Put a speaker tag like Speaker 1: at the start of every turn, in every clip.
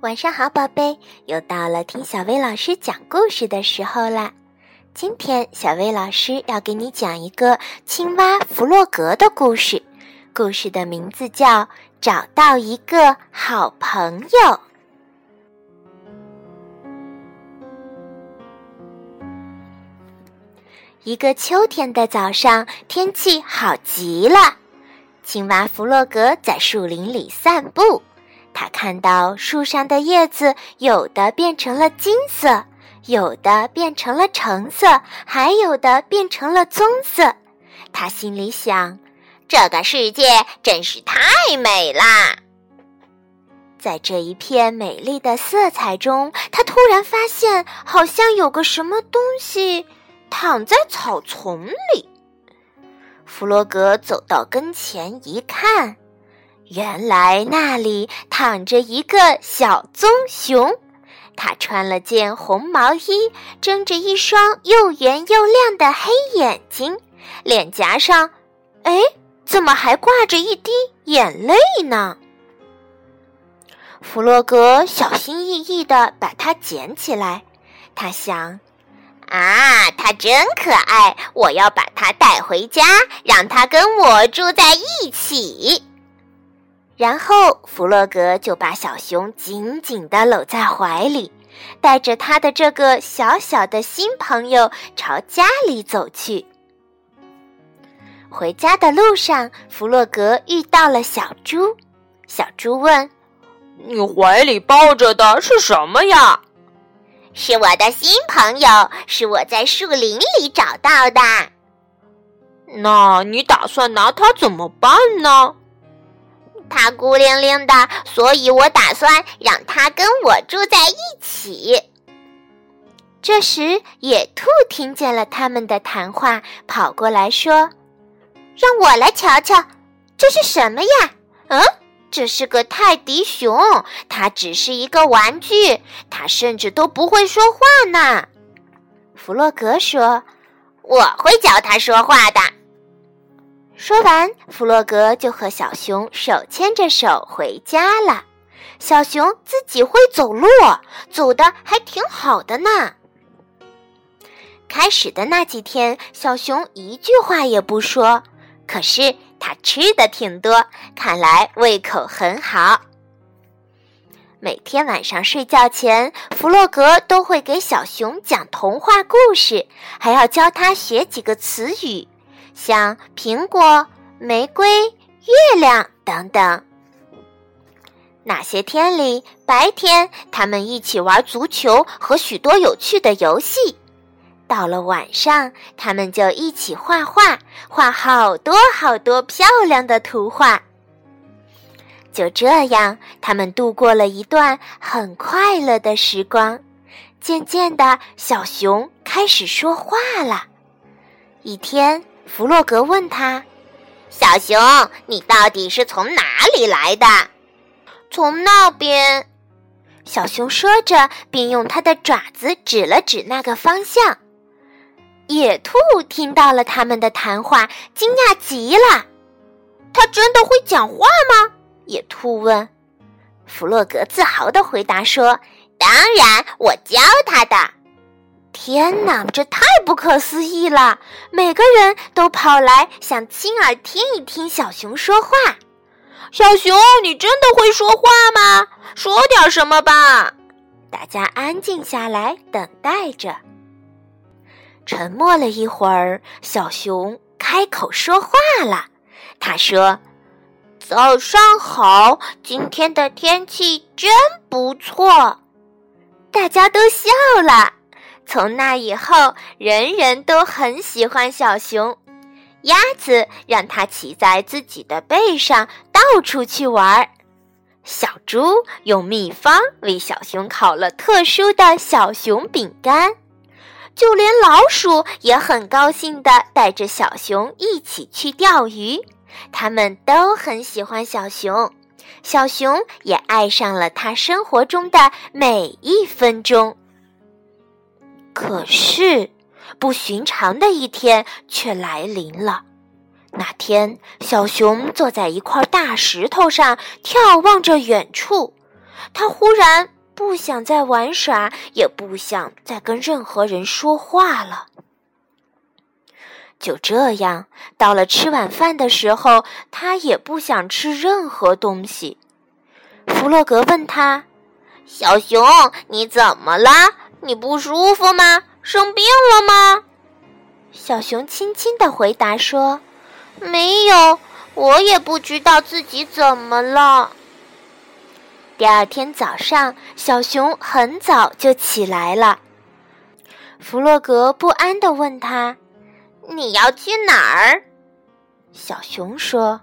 Speaker 1: 晚上好，宝贝，又到了听小薇老师讲故事的时候啦。今天小薇老师要给你讲一个青蛙弗洛格的故事，故事的名字叫《找到一个好朋友》。一个秋天的早上，天气好极了，青蛙弗洛格在树林里散步。他看到树上的叶子，有的变成了金色，有的变成了橙色，还有的变成了棕色。他心里想：“这个世界真是太美啦！”在这一片美丽的色彩中，他突然发现，好像有个什么东西躺在草丛里。弗洛格走到跟前一看。原来那里躺着一个小棕熊，它穿了件红毛衣，睁着一双又圆又亮的黑眼睛，脸颊上，哎，怎么还挂着一滴眼泪呢？弗洛格小心翼翼地把它捡起来，他想：啊，它真可爱，我要把它带回家，让它跟我住在一起。然后，弗洛格就把小熊紧紧地搂在怀里，带着他的这个小小的新朋友朝家里走去。回家的路上，弗洛格遇到了小猪。小猪问：“
Speaker 2: 你怀里抱着的是什么呀？”“
Speaker 3: 是我的新朋友，是我在树林里找到的。”“
Speaker 2: 那你打算拿它怎么办呢？”
Speaker 3: 他孤零零的，所以我打算让他跟我住在一起。
Speaker 1: 这时，野兔听见了他们的谈话，跑过来说：“
Speaker 4: 让我来瞧瞧，这是什么呀？嗯，这是个泰迪熊，它只是一个玩具，它甚至都不会说话呢。”
Speaker 1: 弗洛格说：“
Speaker 3: 我会教它说话的。”
Speaker 1: 说完，弗洛格就和小熊手牵着手回家了。小熊自己会走路，走的还挺好的呢。开始的那几天，小熊一句话也不说，可是它吃的挺多，看来胃口很好。每天晚上睡觉前，弗洛格都会给小熊讲童话故事，还要教它学几个词语。像苹果、玫瑰、月亮等等。那些天里，白天他们一起玩足球和许多有趣的游戏；到了晚上，他们就一起画画，画好多好多漂亮的图画。就这样，他们度过了一段很快乐的时光。渐渐的，小熊开始说话了。一天。弗洛格问他：“
Speaker 3: 小熊，你到底是从哪里来的？”“
Speaker 4: 从那边。”
Speaker 1: 小熊说着，并用它的爪子指了指那个方向。野兔听到了他们的谈话，惊讶极了。
Speaker 4: “他真的会讲话吗？”
Speaker 1: 野兔问。弗洛格自豪地回答说：“
Speaker 3: 当然，我教他的。”
Speaker 1: 天哪，这太不可思议了！每个人都跑来想亲耳听一听小熊说话。
Speaker 4: 小熊，你真的会说话吗？说点什么吧！
Speaker 1: 大家安静下来，等待着。沉默了一会儿，小熊开口说话了。他说：“
Speaker 4: 早上好，今天的天气真不错。”
Speaker 1: 大家都笑了。从那以后，人人都很喜欢小熊。鸭子让它骑在自己的背上，到处去玩儿。小猪用秘方为小熊烤了特殊的小熊饼干。就连老鼠也很高兴地带着小熊一起去钓鱼。他们都很喜欢小熊，小熊也爱上了它生活中的每一分钟。可是，不寻常的一天却来临了。那天，小熊坐在一块大石头上，眺望着远处。他忽然不想再玩耍，也不想再跟任何人说话了。就这样，到了吃晚饭的时候，他也不想吃任何东西。弗洛格问他：“
Speaker 3: 小熊，你怎么了？你不舒服吗？生病了吗？”
Speaker 1: 小熊轻轻的回答说：“
Speaker 3: 没有，我也不知道自己怎么了。”
Speaker 1: 第二天早上，小熊很早就起来了。弗洛格不安地问他。
Speaker 3: 你要去哪儿？
Speaker 1: 小熊说：“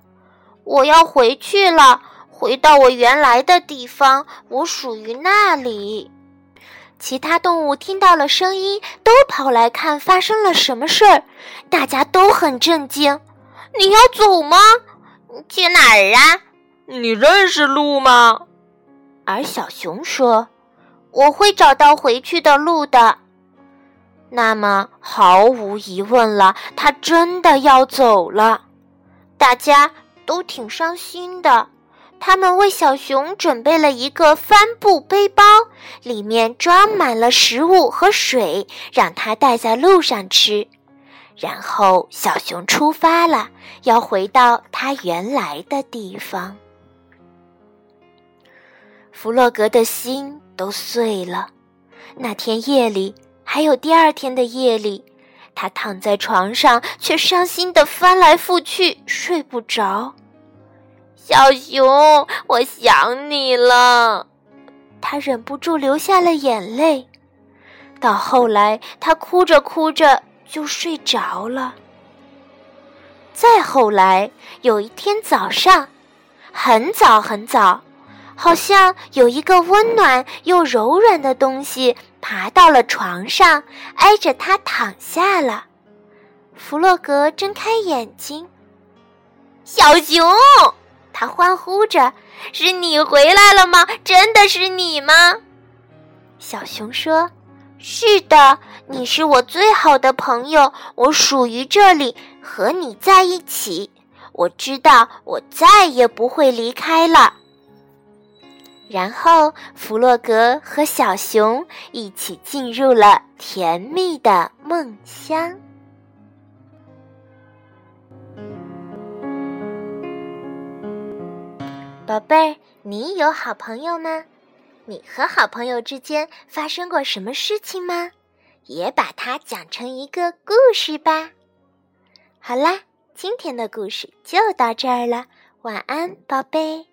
Speaker 3: 我要回去了，回到我原来的地方，我属于那里。”
Speaker 1: 其他动物听到了声音，都跑来看发生了什么事儿。大家都很震惊。
Speaker 3: 你要走吗？去哪儿啊？
Speaker 2: 你认识路吗？
Speaker 1: 而小熊说：“
Speaker 3: 我会找到回去的路的。”
Speaker 1: 那么，毫无疑问了，他真的要走了。大家都挺伤心的。他们为小熊准备了一个帆布背包，里面装满了食物和水，让它带在路上吃。然后，小熊出发了，要回到他原来的地方。弗洛格的心都碎了。那天夜里。还有第二天的夜里，他躺在床上，却伤心的翻来覆去，睡不着。
Speaker 3: 小熊，我想你了。
Speaker 1: 他忍不住流下了眼泪。到后来，他哭着哭着就睡着了。再后来，有一天早上，很早很早。好像有一个温暖又柔软的东西爬到了床上，挨着他躺下了。弗洛格睁开眼睛，
Speaker 3: 小熊，
Speaker 1: 他欢呼着：“
Speaker 3: 是你回来了吗？真的是你吗？”
Speaker 1: 小熊说：“是的，你是我最好的朋友，我属于这里，和你在一起。我知道，我再也不会离开了。”然后，弗洛格和小熊一起进入了甜蜜的梦乡。宝贝儿，你有好朋友吗？你和好朋友之间发生过什么事情吗？也把它讲成一个故事吧。好啦，今天的故事就到这儿了，晚安，宝贝。